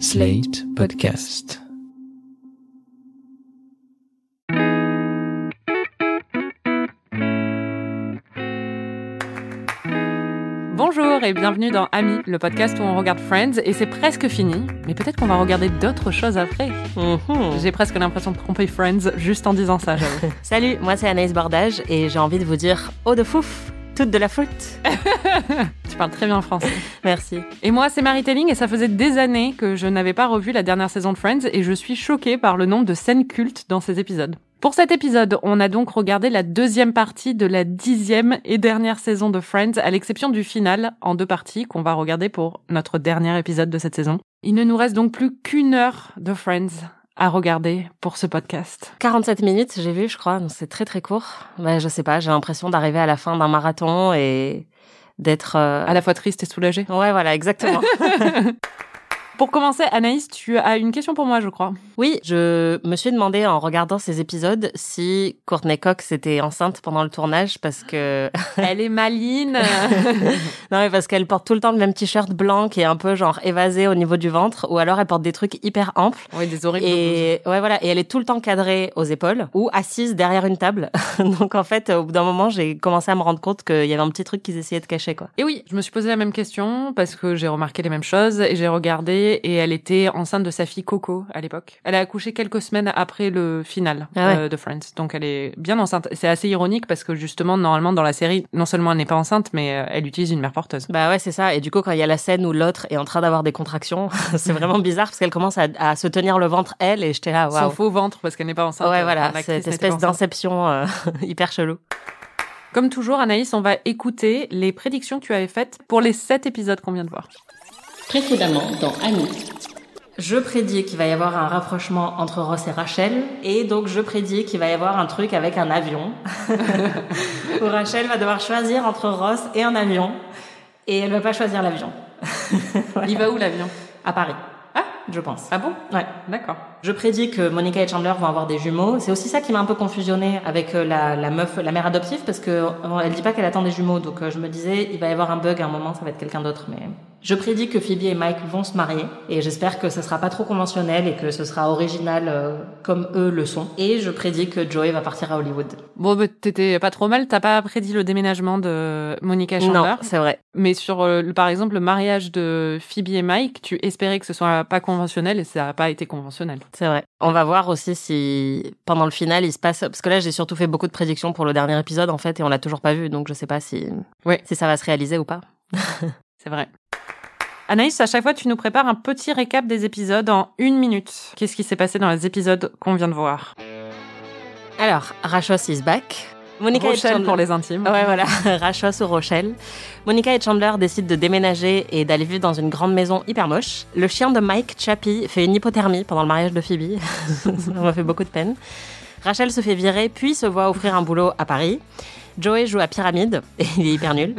Slate Podcast. Bonjour et bienvenue dans Ami, le podcast où on regarde Friends et c'est presque fini, mais peut-être qu'on va regarder d'autres choses après. Mhm. J'ai presque l'impression de tromper Friends juste en disant ça, j'avoue. Salut, moi c'est Anaïs Bordage et j'ai envie de vous dire oh de fouf, toute de la faute. tu parles très bien français. Merci. Et moi, c'est Marie Telling et ça faisait des années que je n'avais pas revu la dernière saison de Friends et je suis choquée par le nombre de scènes cultes dans ces épisodes. Pour cet épisode, on a donc regardé la deuxième partie de la dixième et dernière saison de Friends, à l'exception du final en deux parties qu'on va regarder pour notre dernier épisode de cette saison. Il ne nous reste donc plus qu'une heure de Friends à regarder pour ce podcast. 47 minutes, j'ai vu, je crois, c'est très très court. Mais je sais pas, j'ai l'impression d'arriver à la fin d'un marathon et d'être euh, À la fois triste et soulagée. Ouais, voilà, exactement. Pour commencer, Anaïs, tu as une question pour moi, je crois. oui, je me suis demandé en regardant ces épisodes si Courtney Cox était enceinte pendant le tournage parce que Elle est maline. non mais parce qu'elle porte tout le temps le même t-shirt blanc qui est un peu genre évasé au niveau du ventre ou alors elle porte des trucs hyper amples oui, des horribles. Et ouais voilà, et elle est tout le temps cadrée aux épaules ou assise derrière une table. Donc en fait, au bout d'un moment, j'ai commencé à me rendre compte qu'il y avait un petit truc qu'ils essayaient de cacher quoi. Et oui, je me suis posé la même question parce que j'ai remarqué les mêmes choses et j'ai regardé et elle était enceinte de sa fille Coco à l'époque. Elle a accouché quelques semaines après le final Ah ouais. euh, de Friends, donc elle est bien enceinte. C'est assez ironique parce que justement, normalement dans la série, non seulement elle n'est pas enceinte, mais euh, elle utilise une mère porteuse. Bah ouais, c'est ça. Et du coup, quand il y a la scène où l'autre est en train d'avoir des contractions, c'est vraiment bizarre parce qu'elle commence à, à se tenir le ventre elle et j'étais là, Son waouh. faux ventre parce qu'elle n'est pas enceinte. Ouais, voilà, cette espèce d'inception euh, hyper chelou. Comme toujours, Anaïs, on va écouter les prédictions que tu avais faites pour les sept épisodes qu'on vient de voir. Précédemment dans Annie. Je prédis qu'il va y avoir un rapprochement entre Ross et Rachel, et donc je prédis qu'il va y avoir un truc avec un avion, où Rachel va devoir choisir entre Ross et un avion, et elle va pas choisir l'avion. Voilà. Il va où l'avion? À Paris, Ah, je pense. ah bon? Ouais. D'accord. Je prédis que Monica et Chandler vont avoir des jumeaux. C'est aussi ça qui m'a un peu confusionné avec euh, la, la meuf, la mère adoptive, parce que euh, elle dit pas qu'elle attend des jumeaux. Donc euh, je me disais, il va y avoir un bug à un moment, ça va être quelqu'un d'autre. Mais je prédis que Phoebe et Mike vont se marier, et j'espère que ce sera pas trop conventionnel et que ce sera original euh, comme eux le sont. Et je prédis que Joey va partir à Hollywood. Bon, bah, t'étais pas trop mal. T'as pas prédit le déménagement de Monica et Chandler? Non, c'est vrai. Mais sur, euh, le- par exemple, le mariage de Phoebe et Mike, tu espérais que ce soit pas conventionnel et ça a pas été conventionnel. C'est vrai. On va voir aussi si pendant le final il se passe parce que là j'ai surtout fait beaucoup de prédictions pour le dernier épisode en fait et on l'a toujours pas vu donc je sais pas si Ouais. si ça va se réaliser ou pas. C'est vrai. Anaïs, à chaque fois, tu nous prépares un petit récap des épisodes en une minute. Qu'est-ce qui s'est passé dans les épisodes qu'on vient de voir? Alors, Rachos is back. Monica et Rochelle Chandler. pour les intimes. Ouais, voilà, Rachos ou Rochelle. Monica et Chandler décident de déménager et d'aller vivre dans une grande maison hyper moche. Le chien de Mike, Chappie, fait une hypothermie pendant le mariage de Phoebe. Ça m'a fait beaucoup de peine. Rachel se fait virer, puis se voit offrir un boulot à Paris. Joey joue à Pyramide, et il est hyper nul.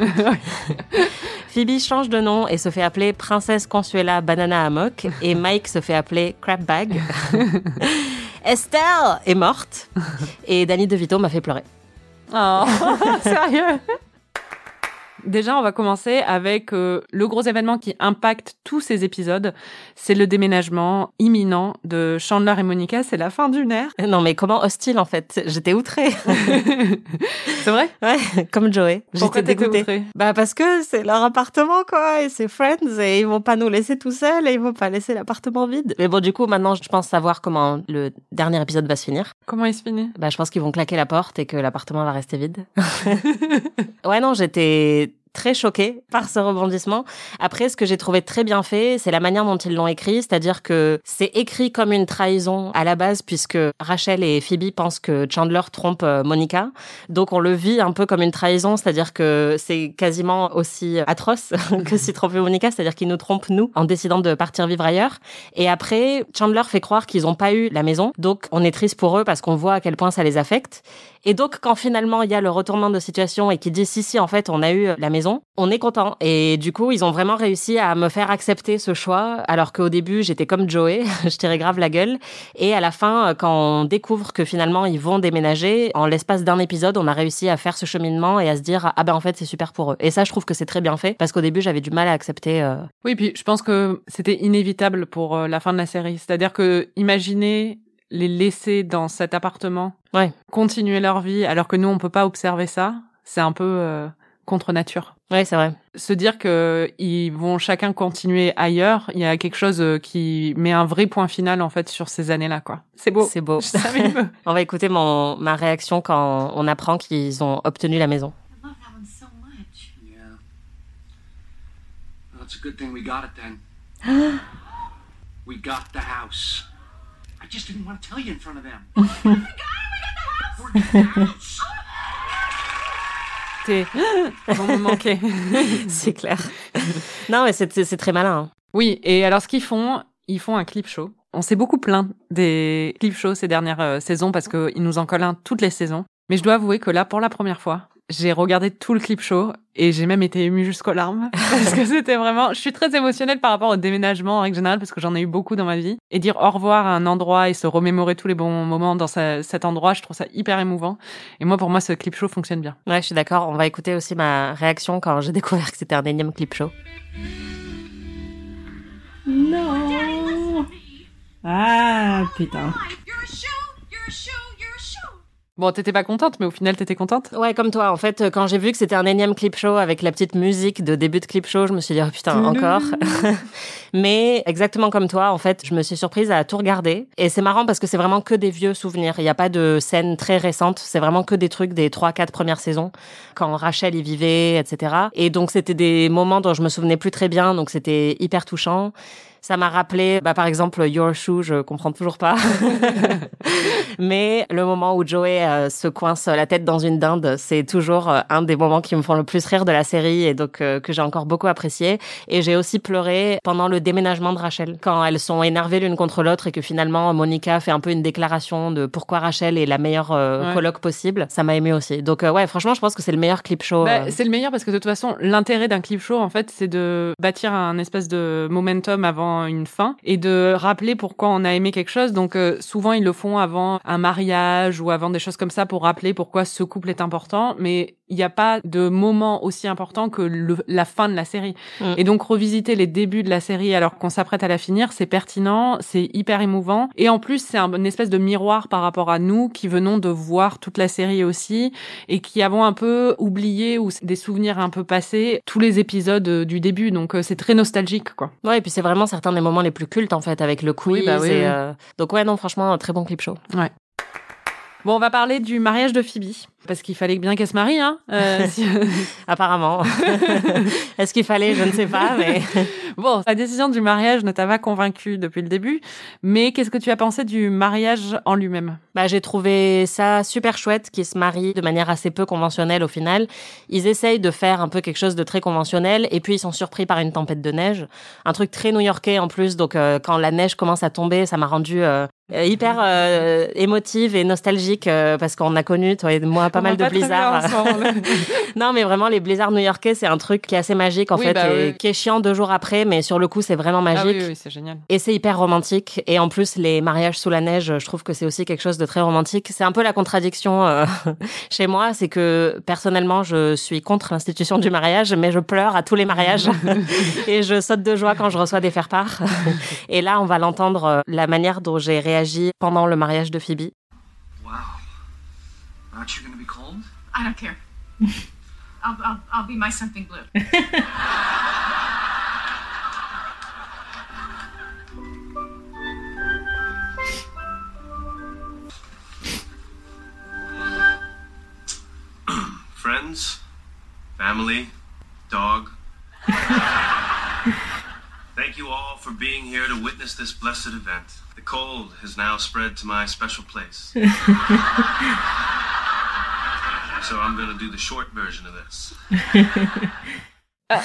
Phoebe change de nom et se fait appeler Princesse Consuela Banana Hammock, et Mike se fait appeler Crapbag. Estelle est morte, et Danny DeVito m'a fait pleurer. Oh, sérieux? Déjà, on va commencer avec euh, le gros événement qui impacte tous ces épisodes. C'est le déménagement imminent de Chandler et Monica. C'est la fin d'une ère. Non mais comment hostile en fait J'étais outrée. c'est vrai? Ouais, comme Joey. J'étais dégoûtée. outrée? Bah parce que c'est leur appartement quoi, et c'est Friends, et ils vont pas nous laisser tout seuls, et ils vont pas laisser l'appartement vide. Mais bon, du coup, maintenant, je pense savoir comment le dernier épisode va se finir. Comment il se finit? Bah, je pense qu'ils vont claquer la porte et que l'appartement va rester vide. ouais, non, j'étais très choquée par ce rebondissement. Après, ce que j'ai trouvé très bien fait, c'est la manière dont ils l'ont écrit, c'est-à-dire que c'est écrit comme une trahison à la base, puisque Rachel et Phoebe pensent que Chandler trompe euh, Monica. Donc, on le vit un peu comme une trahison, c'est-à-dire que c'est quasiment aussi atroce que si tromper Monica, c'est-à-dire qu'ils nous trompent nous en décidant de partir vivre ailleurs. Et après, Chandler fait croire qu'ils n'ont pas eu la maison, donc on est triste pour eux parce qu'on voit à quel point ça les affecte. Et donc, quand finalement il y a le retournement de situation et qu'il dit si si en fait on a eu la maison maison. On est content. Et du coup, ils ont vraiment réussi à me faire accepter ce choix, alors qu'au début, j'étais comme Joey, je tirais grave la gueule. Et à la fin, quand on découvre que finalement ils vont déménager, en l'espace d'un épisode, on a réussi à faire ce cheminement et à se dire ah ben en fait c'est super pour eux. Et ça, je trouve que c'est très bien fait parce qu'au début, j'avais du mal à accepter. euh, Oui, puis je pense que c'était inévitable pour euh, la fin de la série. C'est-à-dire que imaginez les laisser dans cet appartement, Ouais. continuer leur vie, alors que nous on peut pas observer ça. C'est un peu euh, contre nature. Ouais, c'est vrai. Se dire que ils vont chacun continuer ailleurs, il y a quelque chose euh, qui met un vrai point final en fait sur ces années-là, quoi. C'est beau. C'est beau. On va écouter mon, ma réaction quand on apprend qu'ils ont obtenu la maison. I love that one so much. Yeah. Well, it's a good thing we got it then. we got the house. I just didn't want to tell you in front of them. we got it! We got the house! Vont me manquer. c'est clair. non, mais c'est c'est très malin. hein. Oui, et alors ce qu'ils font, ils font un clip show. On s'est beaucoup plaint des clip shows ces dernières euh, saisons parce qu'ils nous en collent un toutes les saisons. Mais je dois avouer que là, pour la première fois, j'ai regardé tout le clip show et j'ai même été émue jusqu'aux larmes parce que c'était vraiment. Je suis très émotionnelle par rapport au déménagement en règle générale parce que j'en ai eu beaucoup dans ma vie et dire au revoir à un endroit et se remémorer tous les bons moments dans sa- cet endroit, je trouve ça hyper émouvant. Et moi, pour moi, ce clip show fonctionne bien. Ouais, je suis d'accord. On va écouter aussi ma réaction quand j'ai découvert que c'était un énième clip show. Non. Ah, putain. You're a shoe, you're a shoe, you're a shoe. Bon, t'étais pas contente, mais au final, t'étais contente? Ouais, comme toi. En fait, quand j'ai vu que c'était un énième clip show avec la petite musique de début de clip show, je me suis dit, oh putain, encore. Mais exactement comme toi, en fait, je me suis surprise à tout regarder. Et c'est marrant parce que c'est vraiment que des vieux souvenirs. Il n'y a pas de scènes très récentes. C'est vraiment que des trucs des trois, quatre premières saisons. Quand Rachel y vivait, etc. Et donc, c'était des moments dont je me souvenais plus très bien. Donc, c'était hyper touchant. Ça m'a rappelé, bah, par exemple, Your Shoe, je comprends toujours pas. Mais le moment où Joey euh, se coince la tête dans une dinde, c'est toujours euh, un des moments qui me font le plus rire de la série et donc euh, que j'ai encore beaucoup apprécié. Et j'ai aussi pleuré pendant le déménagement de Rachel, quand elles sont énervées l'une contre l'autre et que finalement Monica fait un peu une déclaration de pourquoi Rachel est la meilleure Ouais. coloc possible. Ça m'a aimé aussi. Donc ouais, franchement, je pense que c'est le meilleur clip show. Bah, c'est le meilleur parce que de toute façon, l'intérêt d'un clip show, en fait, c'est de bâtir un espèce de momentum avant une fin et de rappeler pourquoi on a aimé quelque chose. Donc, euh, souvent, ils le font avant un mariage ou avant des choses comme ça pour rappeler pourquoi ce couple est important. Mais il n'y a pas de moment aussi important que le- la fin de la série. Mm. Et donc, revisiter les débuts de la série alors qu'on s'apprête à la finir, c'est pertinent, c'est hyper émouvant. Et en plus, c'est un- une espèce de miroir par rapport à nous qui venons de voir toute la série aussi et qui avons un peu oublié ou des souvenirs un peu passés tous les épisodes euh, du début. Donc euh, c'est très nostalgique, quoi. Ouais, et puis c'est vraiment certains des moments les plus cultes en fait avec le quiz. Oui, bah oui, et, oui. euh, Donc ouais, non, franchement, un très bon clip show. Bon, on va parler du mariage de Phoebe parce qu'il fallait bien qu'elle se marie, hein. Euh, si- Apparemment. Est-ce qu'il fallait Je ne sais pas, mais bon, la décision du mariage ne t'a pas convaincu depuis le début, mais qu'est-ce que tu as pensé du mariage en lui-même? Bah, j'ai trouvé ça super chouette qu'ils se marient de manière assez peu conventionnelle au final. Ils essayent de faire un peu quelque chose de très conventionnel et puis ils sont surpris par une tempête de neige. Un truc très new-yorkais en plus, donc euh, quand la neige commence à tomber, ça m'a rendu euh, hyper euh, émotive et nostalgique euh, parce qu'on a connu, toi et moi, pas On mal de blizzards. Non, mais vraiment, les blizzards new-yorkais, c'est un truc qui est assez magique, en Oui, fait, bah et oui. qui est chiant deux jours après, mais sur le coup, c'est vraiment magique. ah oui, oui, c'est génial. Et c'est hyper romantique. Et en plus, les mariages sous la neige, je trouve que c'est aussi quelque chose de très romantique. C'est un peu la contradiction euh, chez moi, c'est que personnellement, je suis contre l'institution du mariage, mais je pleure à tous les mariages. et je saute de joie quand je reçois des faire-part. et là, on va l'entendre, euh, la manière dont j'ai réagi pendant le mariage de Phoebe. Wow. Aren't you to be cold? I don't care. I'll, I'll, I'll be my something blue. friends, family, dog? Thank you all for being here to witness this blessed event. The cold has now spread to my special place. so I'm going to do the short version of this.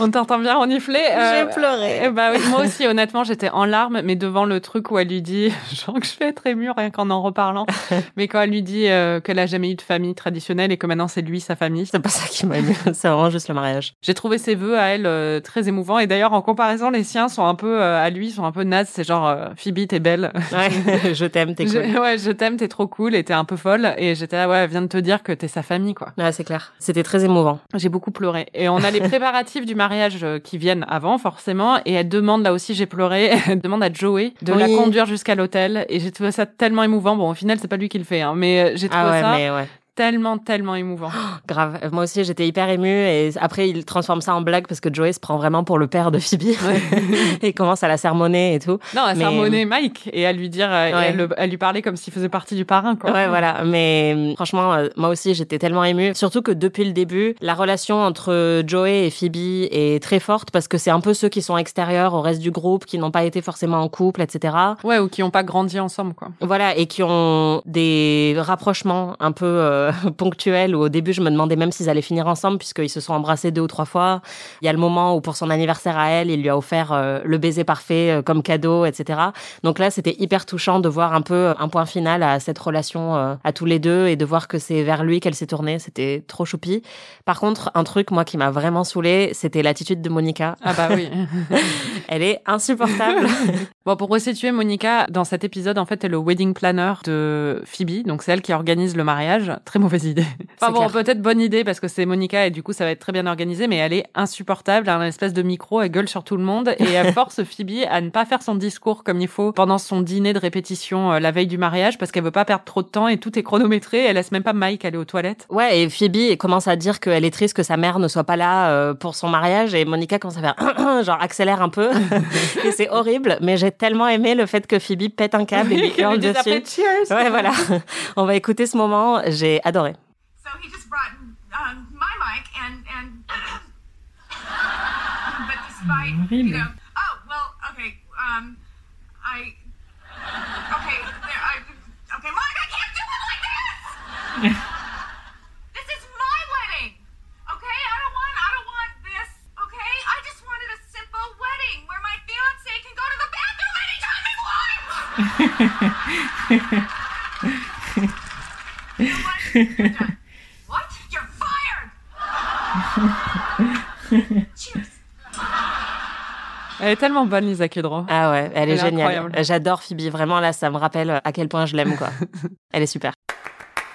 On t'entend bien renifler. J'ai Euh, pleuré. eh bah oui, moi aussi, honnêtement, j'étais en larmes, mais devant le truc où elle lui dit, genre que je vais être émue rien qu'en en reparlant, mais quand elle lui dit euh, qu'elle a jamais eu de famille traditionnelle et que maintenant c'est lui sa famille. C'est pas ça qui m'a ému, c'est vraiment juste le mariage. J'ai trouvé ses vœux à elle euh, très émouvants et d'ailleurs en comparaison les siens sont un peu euh, à lui sont un peu nazes. C'est genre Phoebe t'es belle. Ouais, je t'aime, t'es Je- cool. ouais, je t'aime, t'es trop cool et t'es un peu folle. Et j'étais là, ouais, elle vient de te dire que t'es sa famille, quoi. Ouais, c'est clair. C'était très émouvant. J'ai beaucoup pleuré. Et on a les préparatifs du mariage euh, qui viennent avant, forcément. Et elle demande, là aussi, j'ai pleuré, elle demande à Joey de la conduire jusqu'à l'hôtel. Et j'ai trouvé ça tellement émouvant. Bon, au final, c'est pas lui qui le fait, hein, mais euh, j'ai trouvé Ah ouais, ça mais ouais. Tellement, tellement émouvant. Grave. Moi aussi, j'étais hyper émue et après, il transforme ça en blague parce que Joey se prend vraiment pour le père de Phoebe et commence à la sermonner et tout. Non, Mais- sermonnait Mike et à lui dire, euh, et Ouais. le- elle lui parlait comme s'il faisait partie du parrain, quoi. Ouais, voilà. Mais euh, franchement, euh, moi aussi, j'étais tellement émue. Surtout que depuis le début, la relation entre Joey et Phoebe est très forte parce que c'est un peu ceux qui sont extérieurs au reste du groupe, qui n'ont pas été forcément en couple, etc. Ouais, ou qui ont pas grandi ensemble, quoi. Voilà, et qui ont des rapprochements un peu euh, ponctuels où au début je me demandais même s'ils allaient finir ensemble puisqu'ils se sont embrassés deux ou trois fois. Il y a le moment où pour son anniversaire à elle, il lui a offert euh, le baiser parfait euh, comme cadeau, etc. Donc là, c'était hyper touchant de voir un peu euh, un point final à cette relation euh, à tous les deux et de voir que c'est vers lui qu'elle s'est tournée. C'était trop choupi. Par contre, un truc moi qui m'a vraiment saoulé, c'était l'attitude de Monica. Ah bah oui. Elle est insupportable. Bon, pour resituer, Monica, dans cet épisode, en fait, est le wedding planner de Phoebe. Donc, c'est elle qui organise le mariage. Très mauvaise idée. Enfin bon, peut-être bonne idée parce que c'est Monica et du coup, ça va être très bien organisé, mais elle est insupportable. Elle a un espèce de micro, elle gueule sur tout le monde et elle force Phoebe à ne pas faire son discours comme il faut pendant son dîner de répétition euh, la veille du mariage parce qu'elle veut pas perdre trop de temps et tout est chronométré. Elle laisse même pas Mike aller aux toilettes. Ouais, et Phoebe commence à dire qu'elle est triste que sa mère ne soit pas là euh, pour son mariage et Monica commence à faire genre accélère un peu et c'est horrible, mais j'ai tellement aimé le fait que Phoebe pète un câble et lui hurle dessus. Ouais, voilà. On va écouter ce moment, j'ai adoré. So he just brought um, my mic and and. but despite you know, oh well, okay. Um, I okay. There, I okay, Mike. I can't do it like this. this is my wedding. Okay, I don't want. I don't want this. Okay, I just wanted a simple wedding where my fiance can go to the bathroom anytime he wants. What? You're fired. Cheers. Elle est tellement bonne, Lisa Kudrow. Ah ouais, elle est Elle est géniale. J'adore Phoebe, vraiment là, ça me rappelle à quel point je l'aime quoi. Elle est super.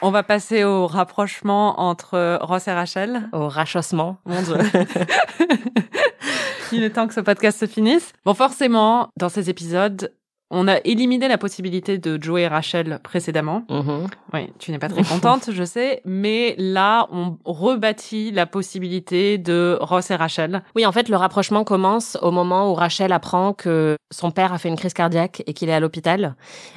On va passer au rapprochement entre Ross et Rachel. Au rachaussement. Mon Dieu. Il est temps que ce podcast se finisse. Bon, forcément, dans ces épisodes, on a éliminé la possibilité de Joey et Rachel précédemment. Mhm. Oui, tu n'es pas très contente, je sais, mais là, on rebâtit la possibilité de Ross et Rachel. Oui, en fait, le rapprochement commence au moment où Rachel apprend que son père a fait une crise cardiaque et qu'il est à l'hôpital.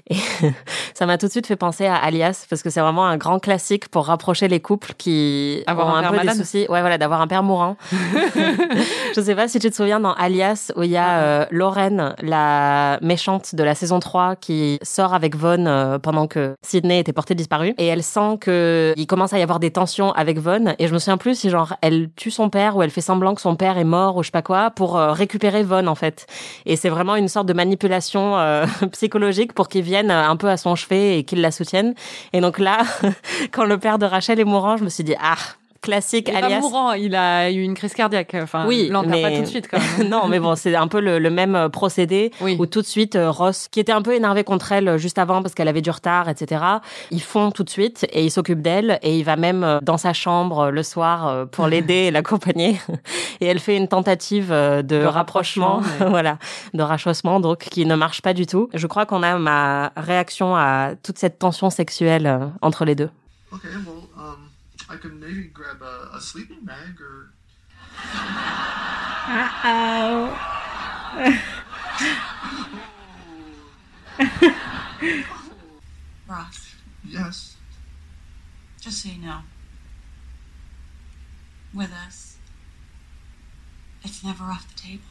Et ça m'a tout de suite fait penser à Alias parce que c'est vraiment un grand classique pour rapprocher les couples qui Avoir ont un peu malade. des soucis. Ouais, voilà, d'avoir un père mourant. Je sais pas si tu te souviens dans Alias où il y a euh, Lorraine, la méchante de la saison 3 qui sort avec Vaughn euh, pendant que Sydney était portée disparue et elle sent que il commence à y avoir des tensions avec Vaughn et je me souviens plus si genre elle tue son père ou elle fait semblant que son père est mort ou je sais pas quoi pour euh, récupérer Vaughn en fait. Et c'est vraiment une sorte de manipulation euh, psychologique pour qu'il vienne un peu à son chevet et qu'il la soutienne. Et donc là, quand le père de Rachel est mourant, je me suis dit ah classique Il est pas alias. mourant, il a eu une crise cardiaque. Enfin, Oui, l'enterre pas mais- tout de suite quand même. non, mais bon, c'est un peu le, le même euh, procédé Oui. où tout de suite euh, Ross, qui était un peu énervé contre elle euh, juste avant parce qu'elle avait du retard, etc. Ils font tout de suite et il s'occupe d'elle et il va même dans sa chambre le soir pour l'aider et l'accompagner. Et elle fait une tentative de, De rapprochement, rapprochement, voilà, de rachaussement, donc qui ne marche pas du tout. Je crois qu'on a ma réaction à toute cette tension sexuelle entre les deux. Okay, well, um, I can maybe grab a, a sleeping bag or. Uh-oh. Ross, Yes. just so you know, with us, it's never off the table.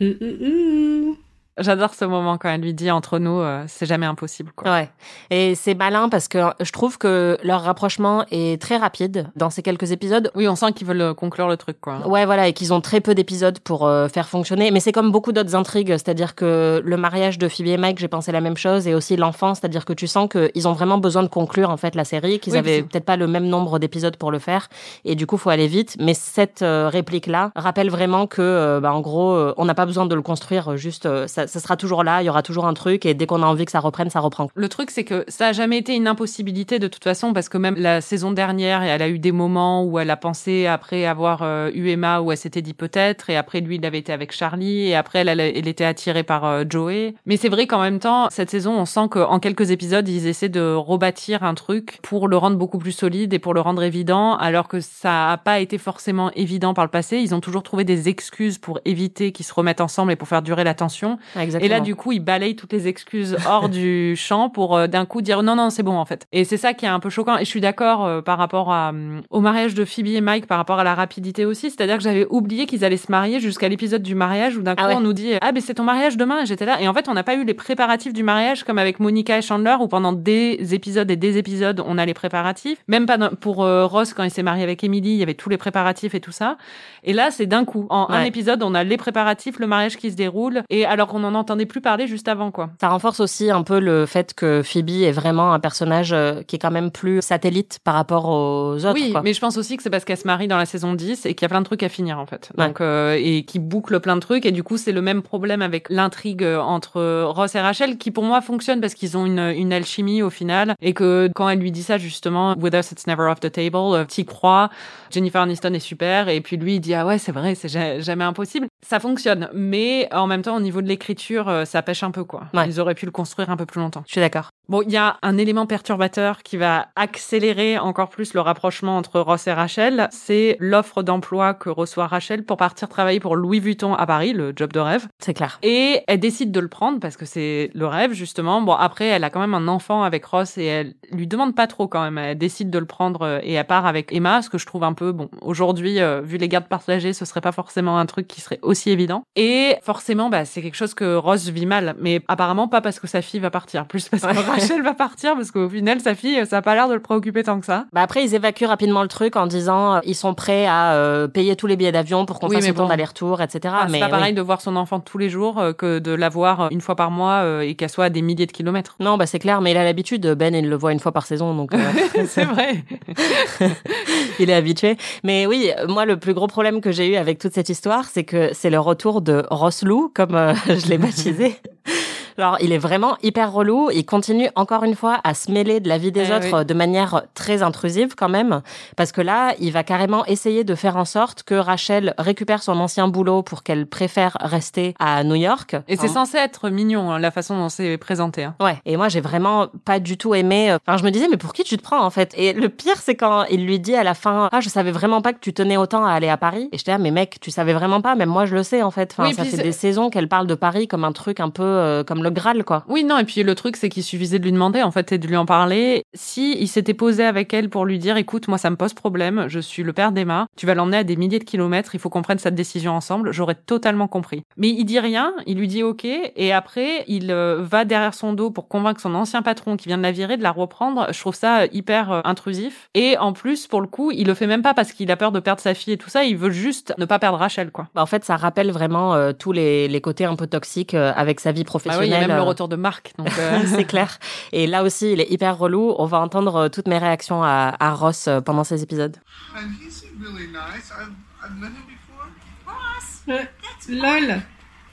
Ooh, ooh, ooh. J'adore ce moment quand elle lui dit entre nous, euh, c'est jamais impossible. Quoi. Ouais. Et c'est malin parce que je trouve que leur rapprochement est très rapide dans ces quelques épisodes. Oui, on sent qu'ils veulent euh, conclure le truc. Quoi. Ouais, voilà, et qu'ils ont très peu d'épisodes pour euh, faire fonctionner. Mais c'est comme beaucoup d'autres intrigues, c'est-à-dire que le mariage de Phoebe et Mike, j'ai pensé la même chose, et aussi l'enfant, c'est-à-dire que tu sens qu'ils ont vraiment besoin de conclure en fait la série, qu'ils Oui, avaient peut-être pas le même nombre d'épisodes pour le faire, et du coup, faut aller vite. Mais cette euh, réplique-là rappelle vraiment que, bah, en gros, on n'a pas besoin de le construire, juste, ça, sera toujours là, il y aura toujours un truc, et dès qu'on a envie que ça reprenne, ça reprend. Le truc, c'est que ça a jamais été une impossibilité de toute façon, parce que même la saison dernière, elle a eu des moments où elle a pensé après avoir euh, eu Emma, où elle s'était dit peut-être, et après lui, il avait été avec Charlie, et après elle, elle, elle était attirée par euh, Joey. Mais c'est vrai qu'en même temps, cette saison, on sent qu'en quelques épisodes, ils essaient de rebâtir un truc pour le rendre beaucoup plus solide et pour le rendre évident, alors que ça a pas été forcément évident par le passé. Ils ont toujours trouvé des excuses pour éviter qu'ils se remettent ensemble et pour faire durer la tension. Exactement. Et là, du coup, il balaye toutes les excuses hors du champ pour euh, d'un coup dire non, non, c'est bon en fait. Et c'est ça qui est un peu choquant. Et je suis d'accord euh, par rapport à, euh, au mariage de Phoebe et Mike, par rapport à la rapidité aussi. C'est-à-dire que j'avais oublié qu'ils allaient se marier jusqu'à l'épisode du mariage où d'un coup Ah ouais. on nous dit ah ben c'est ton mariage demain. Et j'étais là. Et en fait, on n'a pas eu les préparatifs du mariage comme avec Monica et Chandler où pendant des épisodes et des épisodes on a les préparatifs. Même pas pour Ross quand il s'est marié avec Emily, il y avait tous les préparatifs et tout ça. Et là, c'est d'un coup. En un épisode, on a les préparatifs, le mariage qui se déroule, et alors qu'on n'en entendait plus parler juste avant, quoi. Ça renforce aussi un peu le fait que Phoebe est vraiment un personnage euh, qui est quand même plus satellite par rapport aux autres. oui, quoi. mais je pense aussi que c'est parce qu'elle se marie dans la saison 10 et qu'il y a plein de trucs à finir, en fait. Ouais. Donc, euh, et qui boucle plein de trucs, et du coup, c'est le même problème avec l'intrigue euh, entre Ross et Rachel, qui pour moi fonctionne parce qu'ils ont une, une alchimie au final, et que quand elle lui dit ça, justement, with us, it's never off the table, t'y crois, Jennifer Aniston est super, et puis lui, il dit, ah ouais, c'est vrai, c'est ja- jamais impossible. Ça fonctionne, mais en même temps, au niveau de l'écriture, euh, ça pêche un peu, quoi. Ouais. Ils auraient pu le construire un peu plus longtemps. Je suis d'accord. Bon, il y a un élément perturbateur qui va accélérer encore plus le rapprochement entre Ross et Rachel. C'est l'offre d'emploi que reçoit Rachel pour partir travailler pour Louis Vuitton à Paris, le job de rêve. C'est clair. Et elle décide de le prendre parce que c'est le rêve, justement. Bon, après, elle a quand même un enfant avec Ross et elle lui demande pas trop quand même. Elle décide de le prendre euh, et elle part avec Emma, ce que je trouve un peu, bon, aujourd'hui, euh, vu les gardes partagés, ce serait pas forcément un truc qui serait aussi évident. Et forcément, bah, c'est quelque chose que Ross vit mal. Mais apparemment pas parce que sa fille va partir, plus parce que Rachel va partir parce qu'au final, sa fille, ça a pas l'air de le préoccuper tant que ça. Bah après, ils évacuent rapidement le truc en disant euh, ils sont prêts à euh, payer tous les billets d'avion pour qu'on Oui, fasse mais le tour bon. d'aller-retour, etc. Ah, c'est mais pas oui. pareil de voir son enfant tous les jours euh, que de la voir une fois par mois euh, et qu'elle soit à des milliers de kilomètres. Non, bah c'est clair, mais il a l'habitude. Ben, il le voit une fois par saison, donc c'est vrai. il est habitué. Mais oui, moi, le plus gros problème que j'ai eu avec toute cette histoire, c'est que c'est le retour de Ross Lou, comme je l'ai baptisé. Alors, il est vraiment hyper relou. Il continue encore une fois à se mêler de la vie des Eh autres oui. de manière très intrusive quand même. Parce que là, il va carrément essayer de faire en sorte que Rachel récupère son ancien boulot pour qu'elle préfère rester à New York. Et c'est Hein. censé être mignon, hein, la façon dont c'est présenté. hein. Ouais, et moi j'ai vraiment pas du tout aimé. euh, Enfin, je me disais, mais pour qui tu te prends en fait? Et le pire, c'est quand il lui dit à la fin, ah, je savais vraiment pas que tu tenais autant à aller à Paris. Et j'étais là, mais mec, tu savais vraiment pas, même moi je le sais en fait. Enfin, Oui, ça fait c'est- des saisons qu'elle parle de Paris comme un truc un peu euh, comme le Graal, quoi. Oui, non, et puis le truc, c'est qu'il suffisait de lui demander, en fait, et de lui en parler. Si il s'était posé avec elle pour lui dire, écoute, moi, ça me pose problème, je suis le père d'Emma, tu vas l'emmener à des milliers de kilomètres, il faut qu'on prenne cette décision ensemble, j'aurais totalement compris. Mais il dit rien, il lui dit ok, et après, il euh, va derrière son dos pour convaincre son ancien patron qui vient de la virer de la reprendre. Je trouve ça euh, hyper euh, intrusif. Et en plus, pour le coup, il le fait même pas parce qu'il a peur de perdre sa fille et tout ça, il veut juste ne pas perdre Rachel, quoi. Bah, en fait, ça rappelle vraiment euh, tous les, les côtés un peu toxiques euh, avec sa vie Bah professionnelle. A même le euh, retour de Marc, donc. euh, c'est clair. Et là aussi, il est hyper relou. On va entendre euh, toutes mes réactions à, à Ross pendant ces épisodes. And he seemed really nice? I've, I've met him before. Ross, that's LOL.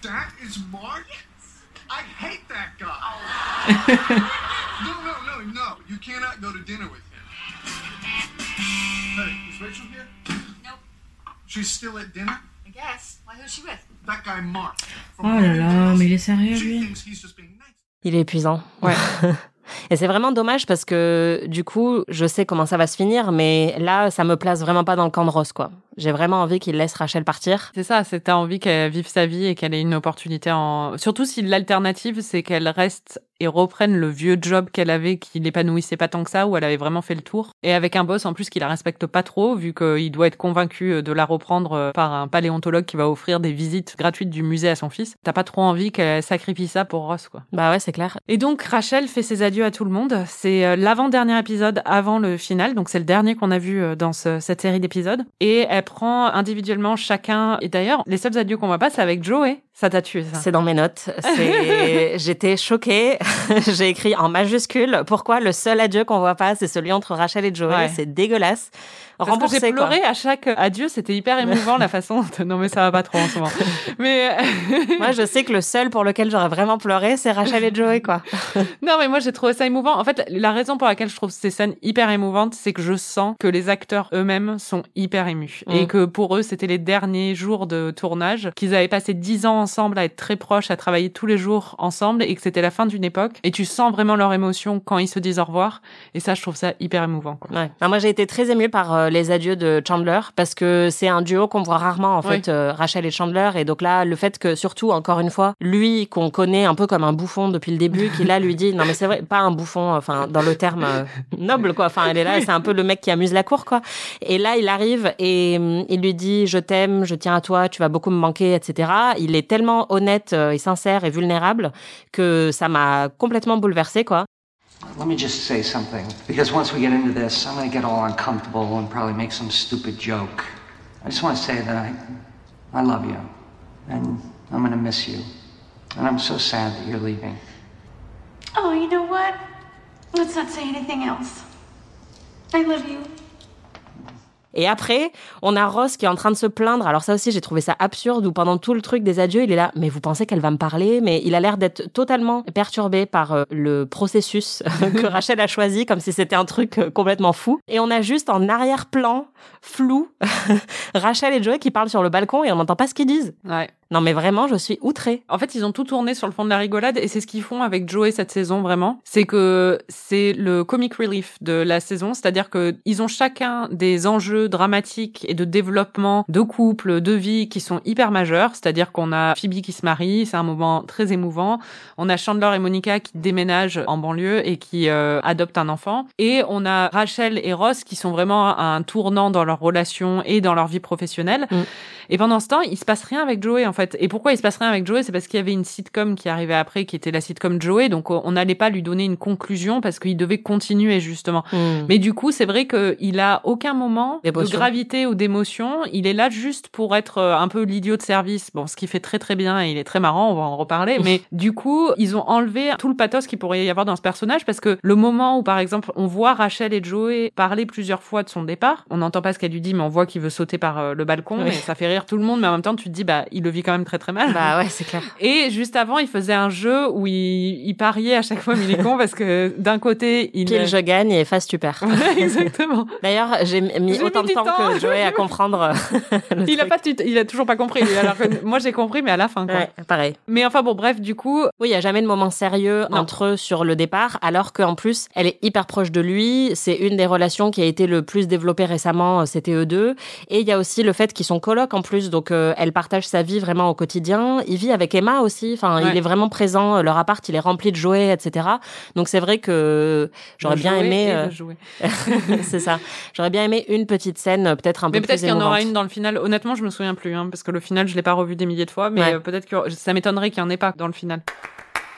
That is Mark? I hate that guy. no, no, no, no. You cannot go to dinner with him. Hey, is Rachel here? Nope. She's still at dinner? I guess. Why? Who's she with? That guy Mark. Oh là là, mais il est sérieux She lui. thinks he's just being nice. Il est épuisant. Ouais. Et c'est vraiment dommage parce que du coup, je sais comment ça va se finir, mais là, ça me place vraiment pas dans le camp de Ross, quoi. J'ai vraiment envie qu'il laisse Rachel partir. C'est ça, c'est t'as envie qu'elle vive sa vie et qu'elle ait une opportunité en. Surtout si l'alternative c'est qu'elle reste et reprenne le vieux job qu'elle avait qui l'épanouissait pas tant que ça, où elle avait vraiment fait le tour. Et avec un boss en plus qui la respecte pas trop, vu qu'il doit être convaincu de la reprendre euh, par un paléontologue qui va offrir des visites gratuites du musée à son fils. T'as pas trop envie qu'elle sacrifie ça pour Ross, quoi. Bah ouais, c'est clair. Et donc Rachel fait ses adieux à tout le monde. C'est euh, l'avant-dernier épisode avant le final, donc c'est le dernier qu'on a vu euh, dans ce- cette série d'épisodes. Et elle prend individuellement chacun. Et d'ailleurs, les seuls adieux qu'on voit pas, c'est avec Joey. Ça t'a tué, ça. C'est dans mes notes. J'étais choquée. J'ai écrit en majuscule. Pourquoi le seul adieu qu'on voit pas, c'est celui entre Rachel et Joey. Ouais. C'est dégueulasse. Remboursé, j'ai quoi. pleuré à chaque adieu, c'était hyper émouvant la façon. de- Non mais ça va pas trop en ce moment. Mais Moi, je sais que le seul pour lequel j'aurais vraiment pleuré, c'est Rachel et Joey, quoi. non mais moi j'ai trouvé ça émouvant. En fait, la raison pour laquelle je trouve ces scènes hyper émouvantes, c'est que je sens que les acteurs eux-mêmes sont hyper émus Mm. et que pour eux c'était les derniers jours de tournage, qu'ils avaient passé dix ans ensemble à être très proches, à travailler tous les jours ensemble et que c'était la fin d'une époque. Et tu sens vraiment leur émotion quand ils se disent au revoir. Et ça, je trouve ça hyper émouvant. Quoi. Ouais. Non, moi, j'ai été très émue par euh, les adieux de Chandler parce que c'est un duo qu'on voit rarement, en Oui. fait, euh, Rachel et Chandler. Et donc là, le fait que, surtout, encore une fois, lui, qu'on connaît un peu comme un bouffon depuis le début, qui là lui dit, non, mais c'est vrai, pas un bouffon, enfin, dans le terme euh, noble, quoi. Enfin, elle est là, c'est un peu le mec qui amuse la cour, quoi. Et là, il arrive et hum, il lui dit, je t'aime, je tiens à toi, tu vas beaucoup me manquer, etc. Il est tellement honnête euh, et sincère et vulnérable que ça m'a complètement bouleversée, quoi. Let me just say something, because once we get into this, I'm gonna get all uncomfortable and probably make some stupid joke. I just want to say that I, I love you, and I'm gonna miss you, and I'm so sad that you're leaving. Oh, you know what? Let's not say anything else. I love you. Et après, on a Ross qui est en train de se plaindre. Alors ça aussi, j'ai trouvé ça absurde où pendant tout le truc des adieux, il est là. Mais vous pensez qu'elle va me parler? Mais il a l'air d'être totalement perturbé par euh, le processus que Rachel a choisi, comme si c'était un truc euh, complètement fou. Et on a juste en arrière-plan, flou, Rachel et Joey qui parlent sur le balcon et on n'entend pas ce qu'ils disent. Ouais. Non mais vraiment, je suis outrée. En fait, ils ont tout tourné sur le fond de la rigolade et c'est ce qu'ils font avec Joey cette saison vraiment. C'est que c'est le comic relief de la saison, c'est-à-dire que ils ont chacun des enjeux dramatiques et de développement de couple, de vie qui sont hyper majeurs. C'est-à-dire qu'on a Phoebe qui se marie, c'est un moment très émouvant. On a Chandler et Monica qui déménagent en banlieue et qui euh, adoptent un enfant. Et on a Rachel et Ross qui sont vraiment à un tournant dans leur relation et dans leur vie professionnelle. Mm. Et pendant ce temps, il se passe rien avec Joey en fait. Et pourquoi il se passe rien avec Joey C'est parce qu'il y avait une sitcom qui arrivait après, qui était la sitcom Joey. Donc on n'allait pas lui donner une conclusion parce qu'il devait continuer justement. Hmm. Mais du coup, c'est vrai qu'il a aucun moment de gravité ou d'émotion. Il est là juste pour être euh, un peu l'idiot de service. Bon, ce qui fait très très bien et il est très marrant, on va en reparler. Mais du coup, ils ont enlevé tout le pathos qu'il pourrait y avoir dans ce personnage parce que le moment où, par exemple, on voit Rachel et Joey parler plusieurs fois de son départ, on n'entend pas ce qu'elle lui dit, mais on voit qu'il veut sauter par euh, le balcon Oui. et ça fait rire tout le monde. Mais en même temps, tu te dis, bah, il le vit quand même très très mal. Bah ouais, c'est clair. Et juste avant, il faisait un jeu où il, il pariait à chaque fois, mais il est con parce que d'un côté, il Pile je gagne et face tu perds. Ouais, exactement. D'ailleurs, j'ai mis J'ai autant mis de temps, temps. que Joey à comprendre. euh, le Il a truc. pas, tu- il a toujours pas compris. Alors que moi, j'ai compris, mais à la fin, quoi. Ouais, pareil. Mais enfin, bon, bref, du coup, Oui, il y a jamais de moment sérieux Non. entre eux sur le départ, alors qu'en plus, elle est hyper proche de lui. C'est une des relations qui a été le plus développée récemment, euh, c'était eux deux. Et il y a aussi le fait qu'ils sont colocs en plus, donc euh, elle partage sa vie vraiment au quotidien. Il vit avec Emma aussi. Enfin, Ouais. il est vraiment présent. euh, Leur appart, il est rempli de jouets, etc. Donc c'est vrai que j'aurais bien aimé. euh, c'est ça. J'aurais bien aimé une petite scène, euh, peut-être un Mais peu peut-être plus qu'il y en aura une dans le final. Honnêtement, je me souviens plus, hein, parce que le final, je l'ai pas revu des milliers de fois, mais Ouais. peut-être que ça m'étonnerait qu'il y en ait pas dans le final.